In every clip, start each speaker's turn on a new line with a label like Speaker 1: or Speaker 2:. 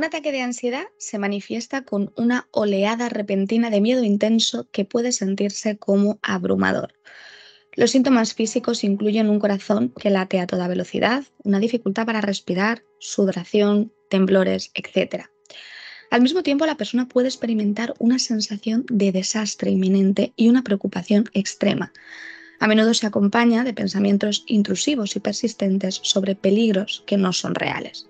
Speaker 1: Un ataque de ansiedad se manifiesta con una oleada repentina de miedo intenso que puede sentirse como abrumador. Los síntomas físicos incluyen un corazón que late a toda velocidad, una dificultad para respirar, sudoración, temblores, etc. Al mismo tiempo, la persona puede experimentar una sensación de desastre inminente y una preocupación extrema. A menudo se acompaña de pensamientos intrusivos y persistentes sobre peligros que no son reales.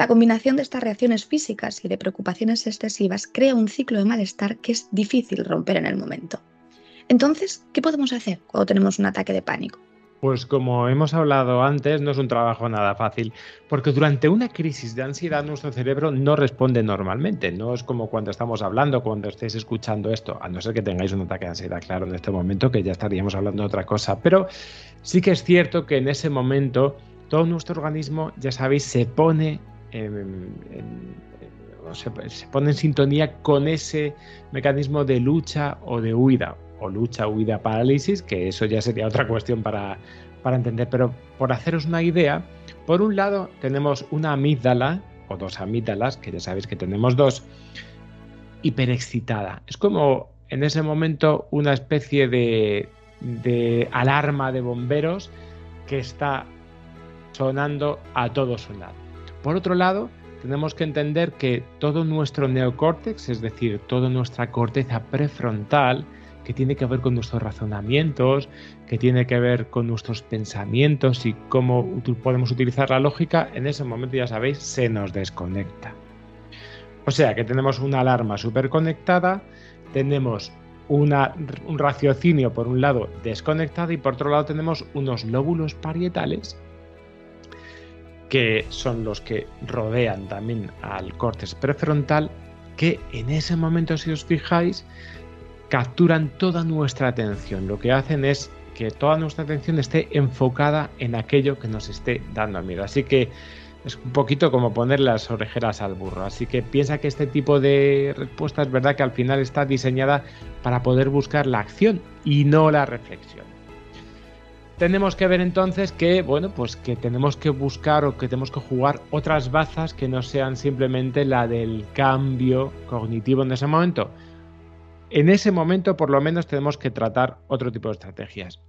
Speaker 1: La combinación de estas reacciones físicas y de preocupaciones excesivas crea un ciclo de malestar que es difícil romper en el momento. Entonces, ¿qué podemos hacer cuando tenemos un ataque de pánico?
Speaker 2: Pues como hemos hablado antes, no es un trabajo nada fácil, porque durante una crisis de ansiedad nuestro cerebro no responde normalmente. No es como cuando estamos hablando, cuando estéis escuchando esto, a no ser que tengáis un ataque de ansiedad, claro, en este momento, que ya estaríamos hablando de otra cosa. Pero sí que es cierto que en ese momento todo nuestro organismo, ya sabéis, se pone se, pone en sintonía con ese mecanismo de lucha o de huida, o lucha, huida, parálisis, que eso ya sería otra cuestión para, para entender, pero por haceros una idea, por un lado tenemos una amígdala, o dos amígdalas, que ya sabéis que tenemos dos, hiperexcitada. Es como en ese momento una especie de, de alarma de bomberos que está sonando a todo su lado. Por otro lado, tenemos que entender que todo nuestro neocórtex, es decir, toda nuestra corteza prefrontal, que tiene que ver con nuestros razonamientos, que tiene que ver con nuestros pensamientos y cómo podemos utilizar la lógica, en ese momento ya sabéis, se nos desconecta. O sea que tenemos una alarma súper conectada, tenemos un raciocinio por un lado desconectado y por otro lado tenemos unos lóbulos parietales que son los que rodean también al córtex prefrontal, que en ese momento, si os fijáis, capturan toda nuestra atención. Lo que hacen es que toda nuestra atención esté enfocada en aquello que nos esté dando miedo. Así que es un poquito como poner las orejeras al burro. Así que piensa que este tipo de respuesta es verdad que al final está diseñada para poder buscar la acción y no la reflexión tenemos que ver entonces que, bueno, pues que tenemos que buscar o que tenemos que jugar otras bazas que no sean simplemente la del cambio cognitivo en ese momento. En ese momento, por lo menos, tenemos que tratar otro tipo de estrategias.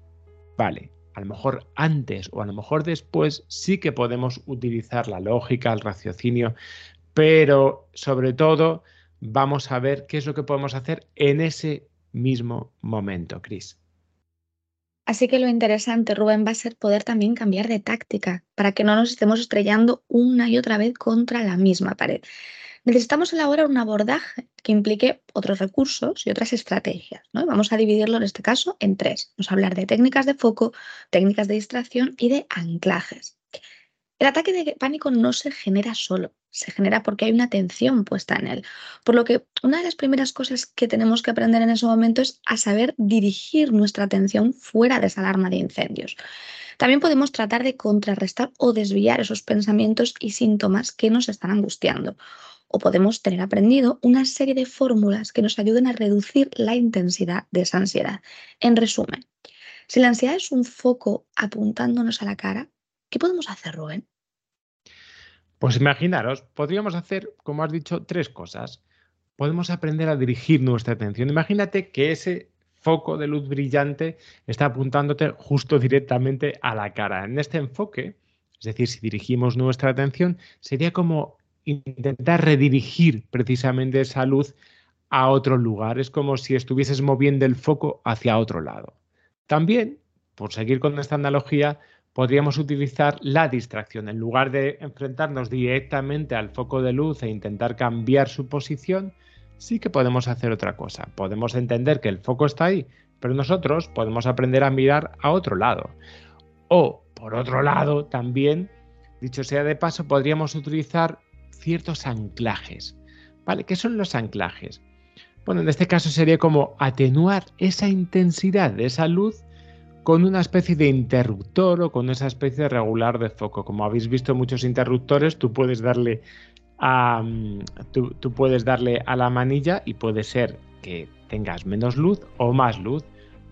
Speaker 2: Vale, a lo mejor antes o a lo mejor después sí que podemos utilizar la lógica, el raciocinio, pero sobre todo vamos a ver qué es lo que podemos hacer en ese mismo momento, Chris.
Speaker 1: Así que lo interesante, Rubén, va a ser poder también cambiar de táctica para que no nos estemos estrellando una y otra vez contra la misma pared. Necesitamos elaborar un abordaje que implique otros recursos y otras estrategias. ¿no? Vamos a dividirlo en este caso en tres. Vamos a hablar de técnicas de foco, técnicas de distracción y de anclajes. El ataque de pánico no se genera solo, se genera porque hay una atención puesta en él. Por lo que una de las primeras cosas que tenemos que aprender en ese momento es a saber dirigir nuestra atención fuera de esa alarma de incendios. También podemos tratar de contrarrestar o desviar esos pensamientos y síntomas que nos están angustiando. O podemos tener aprendido una serie de fórmulas que nos ayuden a reducir la intensidad de esa ansiedad. En resumen, si la ansiedad es un foco apuntándonos a la cara, ¿qué podemos hacer, Rubén?
Speaker 2: Pues imaginaros, podríamos hacer, como has dicho, tres cosas. Podemos aprender a dirigir nuestra atención. Imagínate que ese foco de luz brillante está apuntándote justo directamente a la cara. En este enfoque, es decir, si dirigimos nuestra atención, sería como intentar redirigir precisamente esa luz a otro lugar. Es como si estuvieses moviendo el foco hacia otro lado. También, por seguir con esta analogía, podríamos utilizar la distracción. En lugar de enfrentarnos directamente al foco de luz e intentar cambiar su posición, sí que podemos hacer otra cosa. Podemos entender que el foco está ahí, pero nosotros podemos aprender a mirar a otro lado. O, por otro lado, también dicho sea de paso, podríamos utilizar ciertos anclajes. ¿Vale? ¿Qué son los anclajes? Bueno, en este caso sería como atenuar esa intensidad de esa luz con una especie de interruptor o con esa especie de regular de foco. Como habéis visto muchos interruptores, tú puedes darle a, mm, tú, puedes darle a la manilla y puede ser que tengas menos luz o más luz.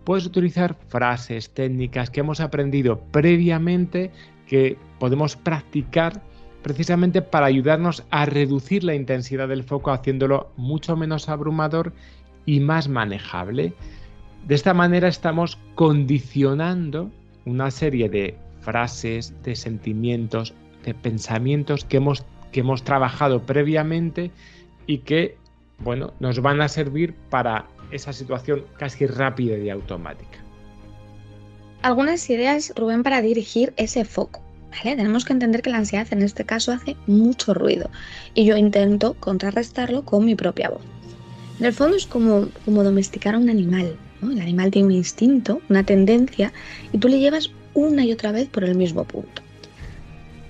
Speaker 2: Puedes utilizar frases, técnicas que hemos aprendido previamente que podemos practicar precisamente para ayudarnos a reducir la intensidad del foco haciéndolo mucho menos abrumador y más manejable. De esta manera estamos condicionando una serie de frases, de sentimientos, de pensamientos que hemos, que hemos trabajado previamente y que bueno, nos van a servir para esa situación casi rápida y automática.
Speaker 1: Algunas ideas, Rubén, para dirigir ese foco. Tenemos que entender que la ansiedad en este caso hace mucho ruido y yo intento contrarrestarlo con mi propia voz. En el fondo es como, como domesticar a un animal. El animal tiene un instinto, una tendencia y tú le llevas una y otra vez por el mismo punto.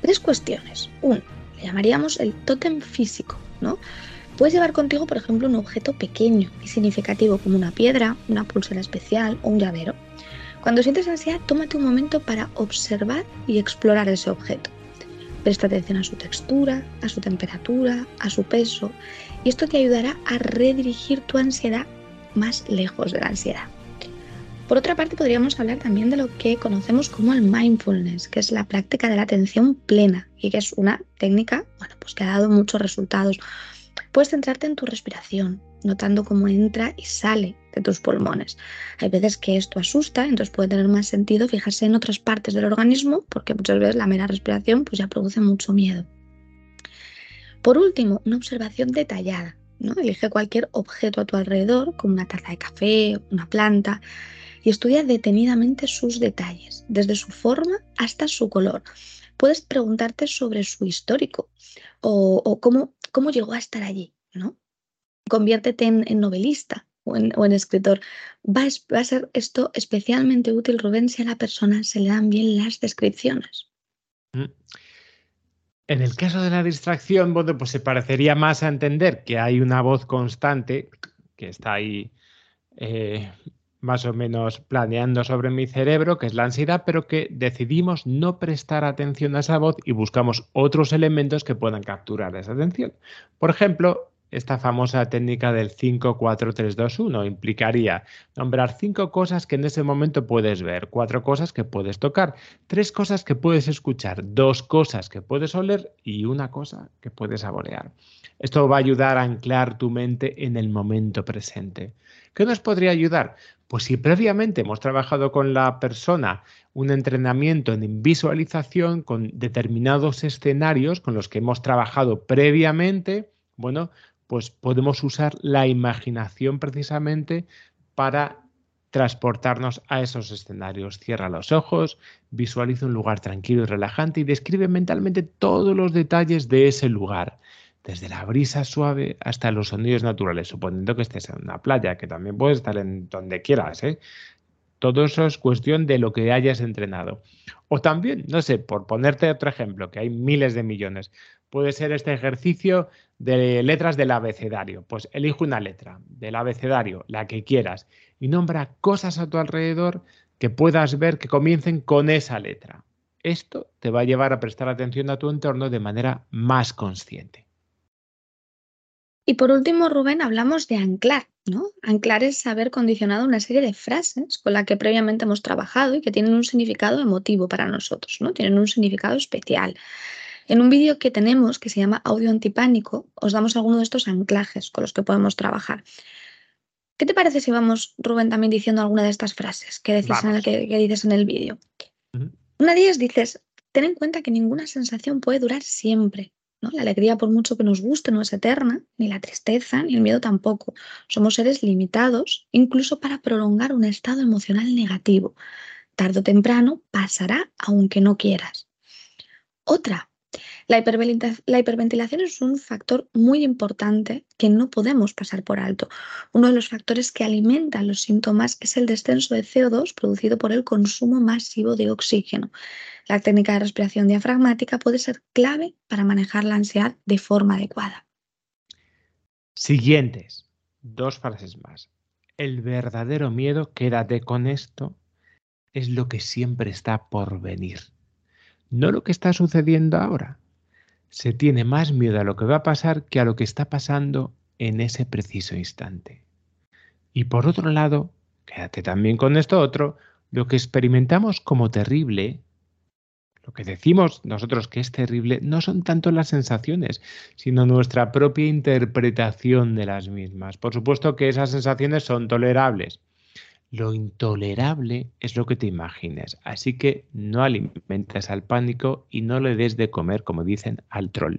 Speaker 1: Tres cuestiones. Uno, le llamaríamos el tótem físico. ¿no? Puedes llevar contigo, por ejemplo, un objeto pequeño y significativo como una piedra, una pulsera especial o un llavero. Cuando sientes ansiedad, tómate un momento para observar y explorar ese objeto. Presta atención a su textura, a su temperatura, a su peso, y esto te ayudará a redirigir tu ansiedad más lejos de la ansiedad. Por otra parte, podríamos hablar también de lo que conocemos como el mindfulness, que es la práctica de la atención plena y que es una técnica bueno, pues que ha dado muchos resultados. Puedes centrarte en tu respiración, notando cómo entra y sale de tus pulmones. Hay veces que esto asusta, entonces puede tener más sentido fijarse en otras partes del organismo, porque muchas veces la mera respiración pues ya produce mucho miedo. Por último, una observación detallada. ¿No? Elige cualquier objeto a tu alrededor, como una taza de café, una planta, y estudia detenidamente sus detalles, desde su forma hasta su color. Puedes preguntarte sobre su histórico o, cómo, cómo llegó a estar allí, ¿no? conviértete en, novelista o en, escritor. Va, a ser esto especialmente útil, Rubén, si a la persona se le dan bien las descripciones. Mm.
Speaker 2: En el caso de la distracción, bueno, pues se parecería más a entender que hay una voz constante que está ahí eh, más o menos planeando sobre mi cerebro, que es la ansiedad, pero que decidimos no prestar atención a esa voz y buscamos otros elementos que puedan capturar esa atención. Por ejemplo, esta famosa técnica del 5, 4, 3, 2, 1 implicaría nombrar cinco cosas que en ese momento puedes ver, cuatro cosas que puedes tocar, tres cosas que puedes escuchar, dos cosas que puedes oler y una cosa que puedes saborear. Esto va a ayudar a anclar tu mente en el momento presente. ¿Qué nos podría ayudar? Pues si previamente hemos trabajado con la persona un entrenamiento en visualización con determinados escenarios con los que hemos trabajado previamente, bueno, pues podemos usar la imaginación precisamente para transportarnos a esos escenarios. Cierra los ojos, visualiza un lugar tranquilo y relajante y describe mentalmente todos los detalles de ese lugar, desde la brisa suave hasta los sonidos naturales, suponiendo que estés en una playa, que también puedes estar en donde quieras. ¿eh? Todo eso es cuestión de lo que hayas entrenado. O también, no sé, por ponerte otro ejemplo, que hay miles de millones, puede ser este ejercicio de letras del abecedario. Pues elige una letra del abecedario, la que quieras, y nombra cosas a tu alrededor que puedas ver que comiencen con esa letra. Esto te va a llevar a prestar atención a tu entorno de manera más consciente.
Speaker 1: Y por último, Rubén, hablamos de anclar, ¿no? Anclar es haber condicionado una serie de frases con las que previamente hemos trabajado y que tienen un significado emotivo para nosotros, ¿no? Tienen un significado especial. En un vídeo que tenemos que se llama Audio Antipánico, os damos algunos de estos anclajes con los que podemos trabajar. ¿Qué te parece si vamos, Rubén, también diciendo alguna de estas frases que, dices en el, que, dices en el vídeo? Una de ellas dices, ten en cuenta que ninguna sensación puede durar siempre. La alegría, por mucho que nos guste, no es eterna, ni la tristeza, ni el miedo tampoco. Somos seres limitados, incluso para prolongar un estado emocional negativo. Tardo o temprano pasará aunque no quieras. Otra, la, hiperventilación es un factor muy importante que no podemos pasar por alto. Uno de los factores que alimentan los síntomas es el descenso de CO2 producido por el consumo masivo de oxígeno. La técnica de respiración diafragmática puede ser clave para manejar la ansiedad de forma adecuada.
Speaker 2: Siguientes, dos frases más. El verdadero miedo, quédate con esto, es lo que siempre está por venir, no lo que está sucediendo ahora. Se tiene más miedo a lo que va a pasar que a lo que está pasando en ese preciso instante. Y por otro lado, quédate también con esto otro, lo que experimentamos como terrible, lo que decimos nosotros que es terrible, no son tanto las sensaciones, sino nuestra propia interpretación de las mismas. Por supuesto que esas sensaciones son tolerables. Lo intolerable es lo que te imagines, así que no alimentes al pánico y no le des de comer, como dicen, al troll.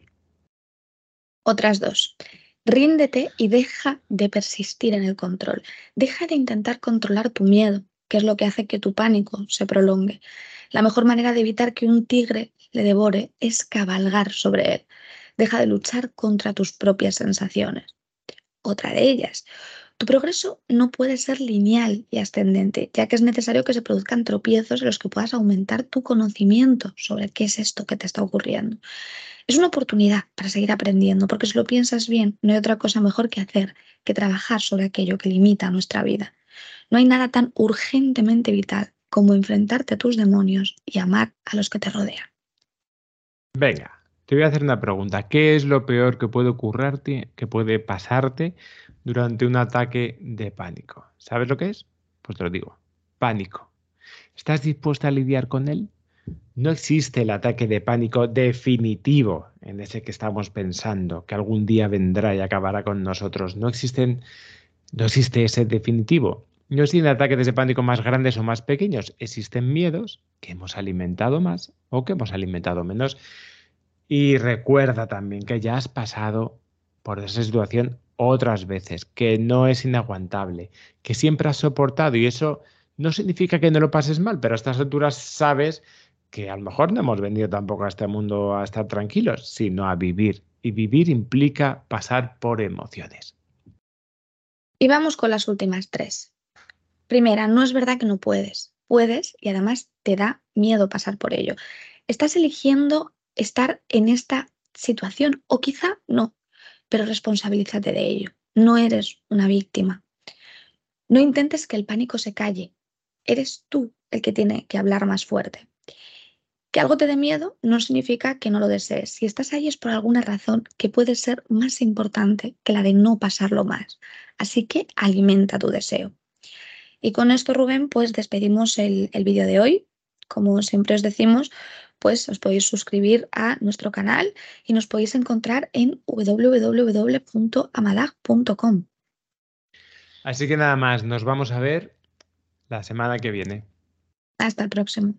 Speaker 1: Otras dos. Ríndete y deja de persistir en el control. Deja de intentar controlar tu miedo, que es lo que hace que tu pánico se prolongue. La mejor manera de evitar que un tigre le devore es cabalgar sobre él. Deja de luchar contra tus propias sensaciones. Otra de ellas, tu progreso no puede ser lineal y ascendente, ya que es necesario que se produzcan tropiezos en los que puedas aumentar tu conocimiento sobre qué es esto que te está ocurriendo. Es una oportunidad para seguir aprendiendo, porque si lo piensas bien, no hay otra cosa mejor que hacer que trabajar sobre aquello que limita nuestra vida. No hay nada tan urgentemente vital como enfrentarte a tus demonios y amar a los que te rodean.
Speaker 2: Venga, te voy a hacer una pregunta. ¿Qué es lo peor que puede ocurrirte, que puede pasarte durante un ataque de pánico? ¿Sabes lo que es? Pues te lo digo. Pánico. ¿Estás dispuesta a lidiar con él? No existe el ataque de pánico definitivo en ese que estamos pensando, que algún día vendrá y acabará con nosotros. No existen, no existe ese definitivo. No existen ataques de pánico más grandes o más pequeños. Existen miedos que hemos alimentado más o que hemos alimentado menos. Y recuerda también que ya has pasado por esa situación otras veces, que no es inaguantable, que siempre has soportado y eso no significa que no lo pases mal, pero a estas alturas sabes que a lo mejor no hemos venido tampoco a este mundo a estar tranquilos, sino a vivir. Y vivir implica pasar por emociones.
Speaker 1: Y vamos con las últimas tres. Primera, no es verdad que no puedes. Puedes y además te da miedo pasar por ello. Estás eligiendo estar en esta situación o quizá no, pero responsabilízate de ello. No eres una víctima. No intentes que el pánico se calle. Eres tú el que tiene que hablar más fuerte. Que algo te dé miedo no significa que no lo desees. Si estás ahí es por alguna razón que puede ser más importante que la de no pasarlo más. Así que alimenta tu deseo. Y con esto, Rubén, pues despedimos el, el vídeo de hoy. Como siempre os decimos, pues os podéis suscribir a nuestro canal y nos podéis encontrar en www.amadag.com.
Speaker 2: Así que nada más, nos vamos a ver la semana que viene.
Speaker 1: Hasta el próximo.